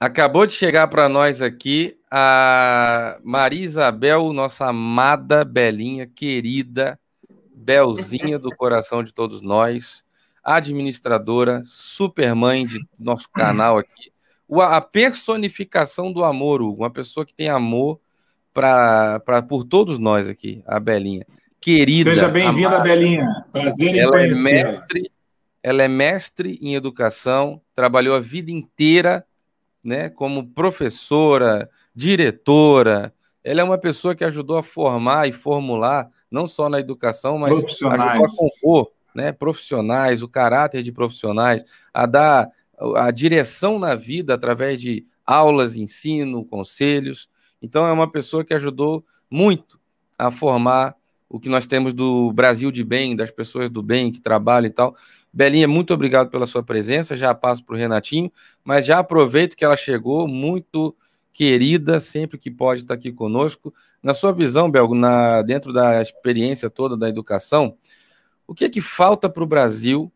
Acabou de chegar para nós aqui a Maria Isabel, nossa amada Belinha, querida, Belzinha do coração de todos nós, administradora, supermãe de nosso canal aqui, a personificação do amor, Hugo, uma pessoa que tem amor pra, pra, por todos nós aqui, a Belinha. Querida. Seja bem-vinda, Belinha. Prazer em ela é mestre, ela é mestre em educação, trabalhou a vida inteira né, como professora, diretora. Ela é uma pessoa que ajudou a formar e formular, não só na educação, mas ajudou a compor né, profissionais, o caráter de profissionais, a dar a direção na vida através de aulas, ensino, conselhos. Então, é uma pessoa que ajudou muito a formar o que nós temos do Brasil de bem, das pessoas do bem que trabalham e tal. Belinha, muito obrigado pela sua presença. Já passo para o Renatinho, mas já aproveito que ela chegou, muito querida, sempre que pode estar aqui conosco. Na sua visão, Belgo, na, dentro da experiência toda da educação, o que é que falta para o Brasil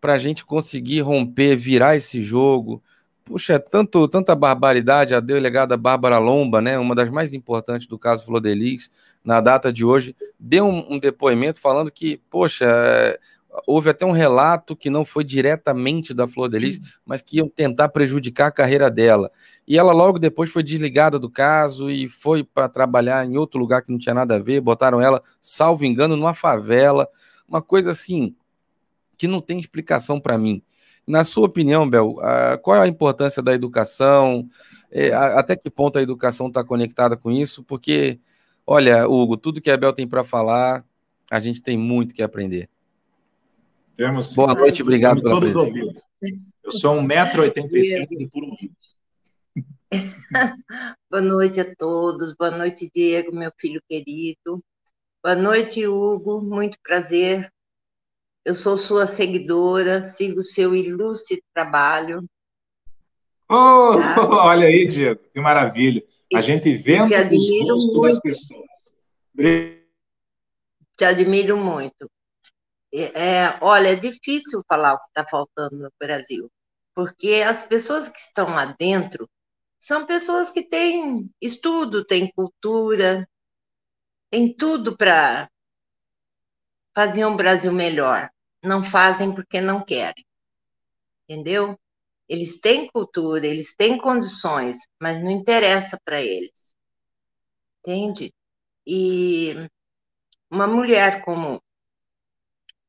para a gente conseguir romper, virar esse jogo? Puxa, tanto, tanta barbaridade. A delegada Bárbara Lomba, né, uma das mais importantes do caso Flor Delis, na data de hoje, deu um, um depoimento falando que, poxa, houve até um relato que não foi diretamente da Flor Delis, mas que iam tentar prejudicar a carreira dela. E ela logo depois foi desligada do caso e foi para trabalhar em outro lugar que não tinha nada a ver, botaram ela, salvo engano, numa favela, uma coisa assim que não tem explicação para mim. Na sua opinião, Bel, qual é a importância da educação? É, até que ponto a educação está conectada com isso? Porque, olha, Hugo, tudo que a Bel tem para falar, a gente tem muito que aprender. Temos, Boa noite, obrigado pela todos ouvidos. Eu sou 1,85m de puro ouvido. Boa noite a todos. Boa noite, Diego, meu filho querido. Boa noite, Hugo. Muito prazer. Eu sou sua seguidora, sigo seu ilustre trabalho. Oh, tá? Olha aí, Diego, que maravilha. A gente vê te admiro muito. pessoas. Te admiro muito. É, olha, é difícil falar o que está faltando no Brasil, porque as pessoas que estão lá dentro são pessoas que têm estudo, têm cultura, têm tudo para fazer um Brasil melhor. Não fazem porque não querem, entendeu? Eles têm cultura, eles têm condições, mas não interessa para eles, entende? E uma mulher como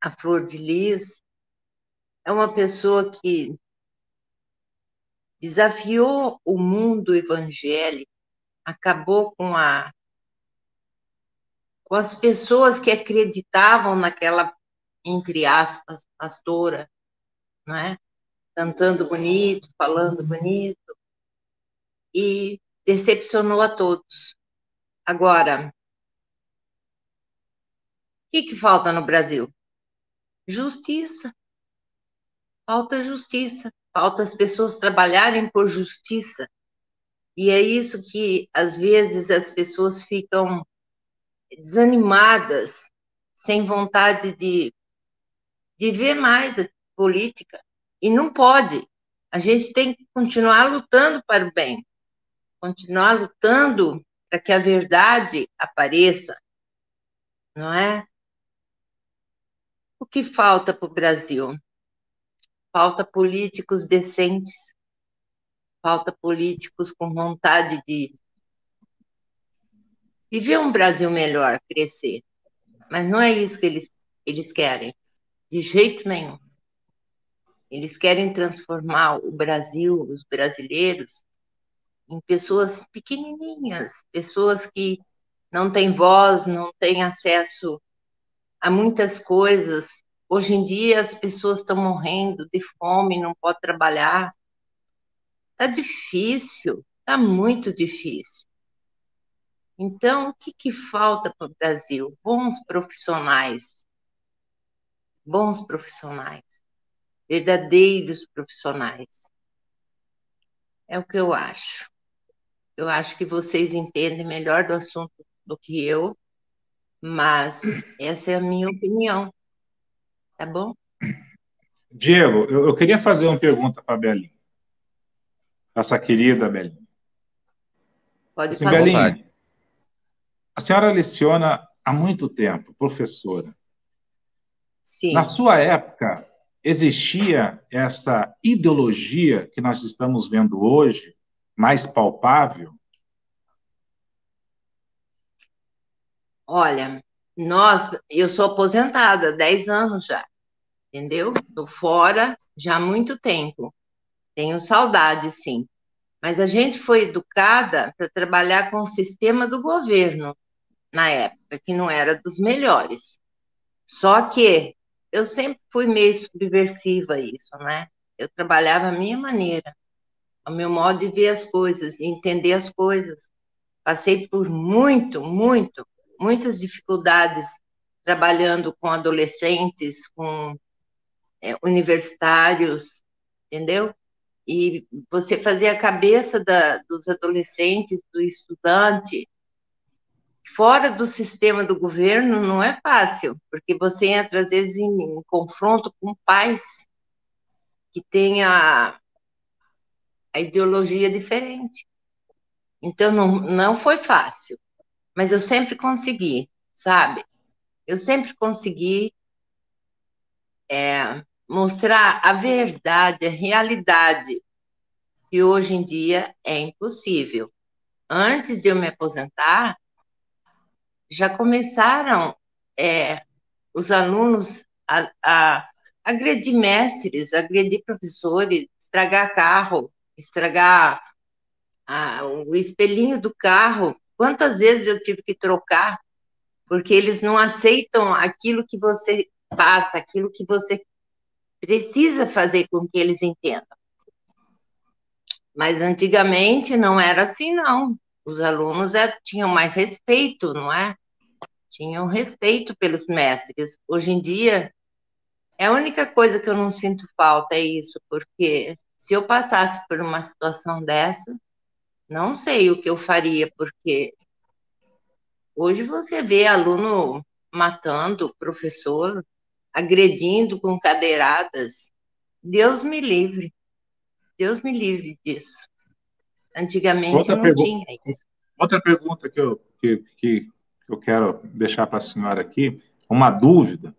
a Flor de Lis, é uma pessoa que desafiou o mundo evangélico, acabou com a com as pessoas que acreditavam naquela entre aspas pastora, não é? Cantando bonito, falando bonito e decepcionou a todos. Agora, o que, que falta no Brasil? Justiça. Falta justiça. Falta as pessoas trabalharem por justiça. E é isso que, às vezes, as pessoas ficam desanimadas, sem vontade de, de ver mais a política. E não pode. A gente tem que continuar lutando para o bem, continuar lutando para que a verdade apareça, não é? O que falta para o Brasil? Falta políticos decentes, falta políticos com vontade de viver um Brasil melhor, crescer. Mas não é isso que eles, eles querem, de jeito nenhum. Eles querem transformar o Brasil, os brasileiros, em pessoas pequenininhas, pessoas que não têm voz, não têm acesso há muitas coisas. Hoje em dia as pessoas estão morrendo de fome, não podem trabalhar. Está difícil, está muito difícil. Então, o que, que falta para o Brasil? Bons profissionais. Bons profissionais. Verdadeiros profissionais. É o que eu acho. Eu acho que vocês entendem melhor do assunto do que eu, mas essa é a minha opinião. Tá bom? Diego, eu, eu queria fazer uma pergunta para a Belinha. Nossa querida Belinha. Pode assim, falar. Belinha, a senhora leciona há muito tempo, professora. Sim. Na sua época, existia essa ideologia que nós estamos vendo hoje, mais palpável? Olha, nós, eu sou aposentada há 10 anos já, entendeu? Estou fora já há muito tempo. Tenho saudade, sim. Mas a gente foi educada para trabalhar com o sistema do governo na época, que não era dos melhores. Só que eu sempre fui meio subversiva a isso, né? Eu trabalhava a minha maneira, o meu modo de ver as coisas, de entender as coisas. Passei por muito, muito, muitas dificuldades trabalhando com adolescentes, com é, universitários, entendeu? E você fazer a cabeça da, dos adolescentes, do estudante, fora do sistema do governo não é fácil, porque você entra às vezes em, em confronto com pais que têm a, a ideologia diferente. Então não, não foi fácil, mas eu sempre consegui, sabe? Eu sempre consegui é, mostrar a verdade, a realidade, que hoje em dia é impossível. Antes de eu me aposentar, já começaram é, os alunos a, a agredir mestres, agredir professores, estragar carro, estragar a, o espelhinho do carro. Quantas vezes eu tive que trocar porque eles não aceitam aquilo que você passa, aquilo que você precisa fazer com que eles entendam. Mas antigamente não era assim, não. Os alunos é, tinham mais respeito, não é? tinham respeito pelos mestres. Hoje em dia, é a única coisa que eu não sinto falta é isso, porque se eu passasse por uma situação dessa, não sei o que eu faria, porque hoje você vê aluno matando professor, agredindo com cadeiradas. Deus me livre. Deus me livre disso. Antigamente outra não tinha isso. Outra pergunta que eu, que, que eu quero deixar para a senhora aqui, uma dúvida.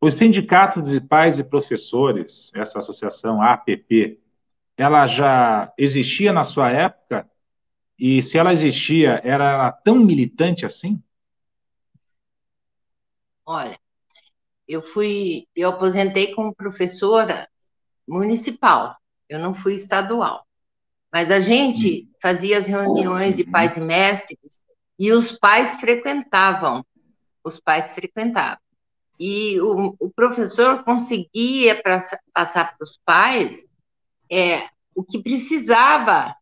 Os sindicatos de pais e professores, essa associação APP, ela já existia na sua época? E se ela existia, era tão militante assim? Olha, eu fui, eu aposentei como professora municipal, eu não fui estadual. Mas a gente hum. fazia as reuniões de pais e mestres e os pais frequentavam, os pais frequentavam. E o, o professor conseguia pra, passar para os pais é, o que precisava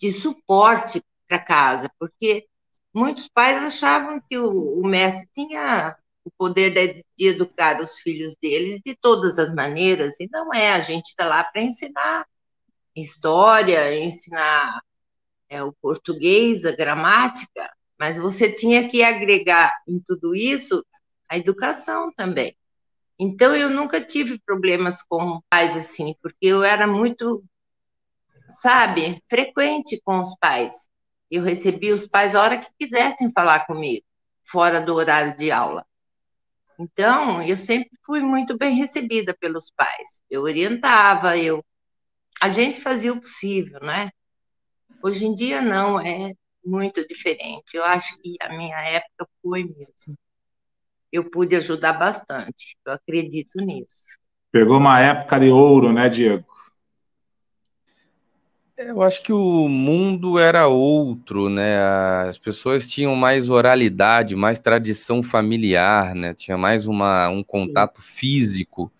de suporte para casa, porque muitos pais achavam que o, o mestre tinha o poder de, de, educar os filhos deles de todas as maneiras, e não é, a gente está lá para ensinar história, ensinar é, o português, a gramática, mas você tinha que agregar em tudo isso a educação também. Então, eu nunca tive problemas com pais assim, porque eu era muito, sabe, frequente com os pais. Eu recebia os pais a hora que quisessem falar comigo, fora do horário de aula. Então, eu sempre fui muito bem recebida pelos pais. Eu orientava, eu a gente fazia o possível, né? Hoje em dia não, é muito diferente. Eu acho que a minha época foi mesmo. Eu pude ajudar bastante, eu acredito nisso. Pegou uma época de ouro, né, Diego? Eu acho que o mundo era outro, né? As pessoas tinham mais oralidade, mais tradição familiar, né? Tinha mais uma, um contato físico.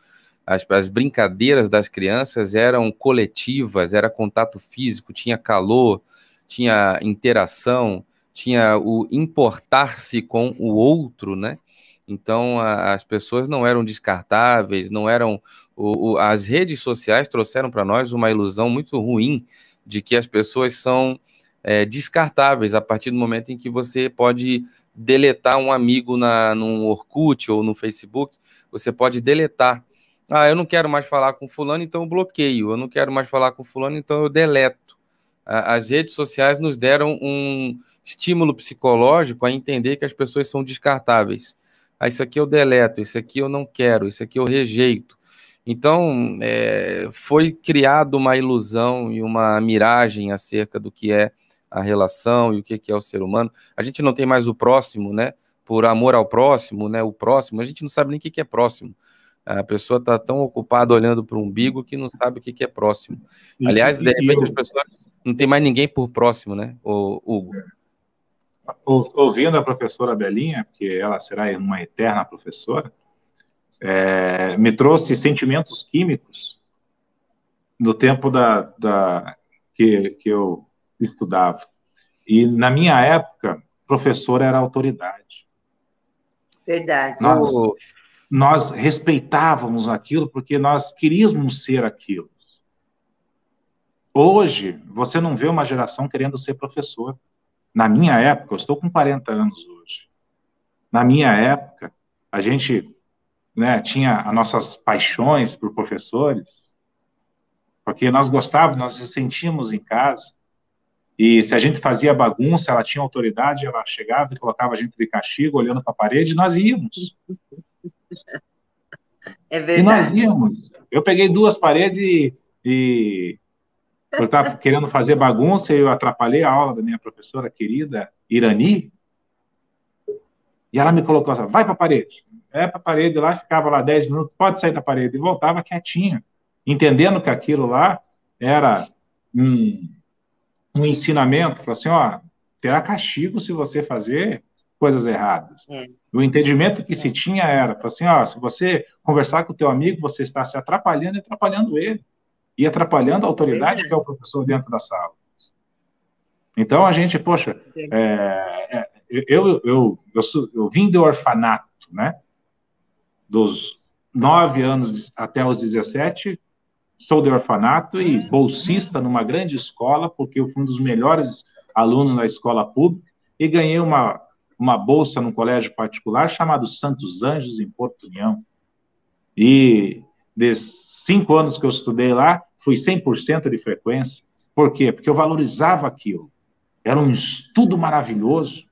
As, as brincadeiras das crianças eram coletivas, era contato físico, tinha calor, tinha interação, tinha o importar-se com o outro, né? Então a, as pessoas não eram descartáveis, não eram. O, o, as redes sociais trouxeram para nós uma ilusão muito ruim de que as pessoas são é, descartáveis a partir do momento em que você pode deletar um amigo na, no Orkut ou no Facebook, você pode deletar. Ah, eu não quero mais falar com fulano, então eu bloqueio. Eu não quero mais falar com fulano, então eu deleto. As redes sociais nos deram um estímulo psicológico a entender que as pessoas são descartáveis. Ah, isso aqui eu deleto, isso aqui eu não quero, isso aqui eu rejeito. Então, é, foi criada uma ilusão e uma miragem acerca do que é a relação e o que é o ser humano. A gente não tem mais o próximo, né? Por amor ao próximo, né? O próximo, a gente não sabe nem o que é próximo. A pessoa está tão ocupada olhando para o umbigo que não sabe o que é próximo. Aliás, de repente, as pessoas não tem mais ninguém por próximo, né, o Hugo? Ouvindo a professora Belinha, que ela será uma eterna professora, é, me trouxe sentimentos químicos no tempo da, da que, que eu estudava. E na minha época, professor era autoridade. Verdade. Nós, nós respeitávamos aquilo porque nós queríamos ser aquilo. Hoje, você não vê uma geração querendo ser professor. Na minha época, eu estou com 40 anos hoje. Na minha época, a gente né, tinha as nossas paixões por professores, porque nós gostávamos, nós nos sentíamos em casa. E se a gente fazia bagunça, ela tinha autoridade, ela chegava e colocava a gente de castigo, olhando para a parede, e nós íamos. É verdade. E nós íamos. Eu peguei duas paredes e, e eu estava querendo fazer bagunça e eu atrapalhei a aula da minha professora querida, Irani. E ela me colocou assim, vai para a parede é para a parede lá, ficava lá 10 minutos, pode sair da parede, e voltava quietinho, entendendo que aquilo lá era um, um ensinamento, falou assim, ó, terá castigo se você fazer coisas erradas. É. O entendimento que se tinha era, assim, ó, se você conversar com o teu amigo, você está se atrapalhando e atrapalhando ele, e atrapalhando a autoridade que é o professor dentro da sala. Então, a gente, poxa, é, é eu, eu, eu, eu, vim do orfanato, né? dos 9 anos até os 17, sou de orfanato e bolsista numa grande escola, porque eu fui um dos melhores alunos na escola pública e ganhei uma, uma bolsa num colégio particular chamado Santos Anjos, em Porto União. E desses cinco anos que eu estudei lá, fui 100% de frequência. Por quê? Porque eu valorizava aquilo. Era um estudo maravilhoso.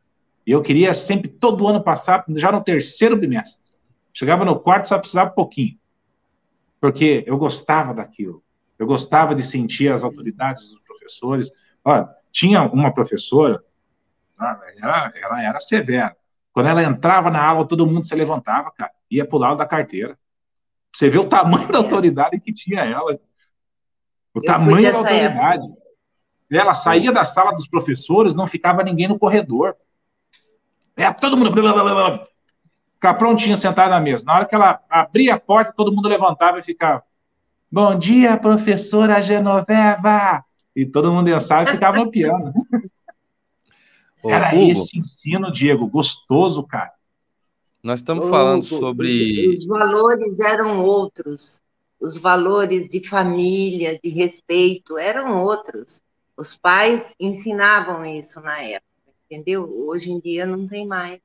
E eu queria sempre, todo ano passar, já no terceiro bimestre. Chegava no quarto, só precisava um pouquinho. Porque eu gostava daquilo. Eu gostava de sentir as autoridades dos professores. Olha, tinha uma professora, ela, ela era severa. Quando ela entrava na aula, todo mundo se levantava, cara, ia pro lado da carteira. Você vê o tamanho da autoridade que tinha ela. O eu tamanho da autoridade. Época. Ela saía da sala dos professores, não ficava ninguém no corredor. É, todo mundo ficar prontinho sentado na mesa. Na hora que ela abria a porta, todo mundo levantava e ficava. Bom dia, professora Genoveva! E todo mundo dançava e ficava no piano. Era Hugo, esse ensino, Diego, gostoso, cara. Nós estamos Hugo, falando sobre. Os valores eram outros. Os valores de família, de respeito, eram outros. Os pais ensinavam isso na época, entendeu? Hoje em dia não tem mais.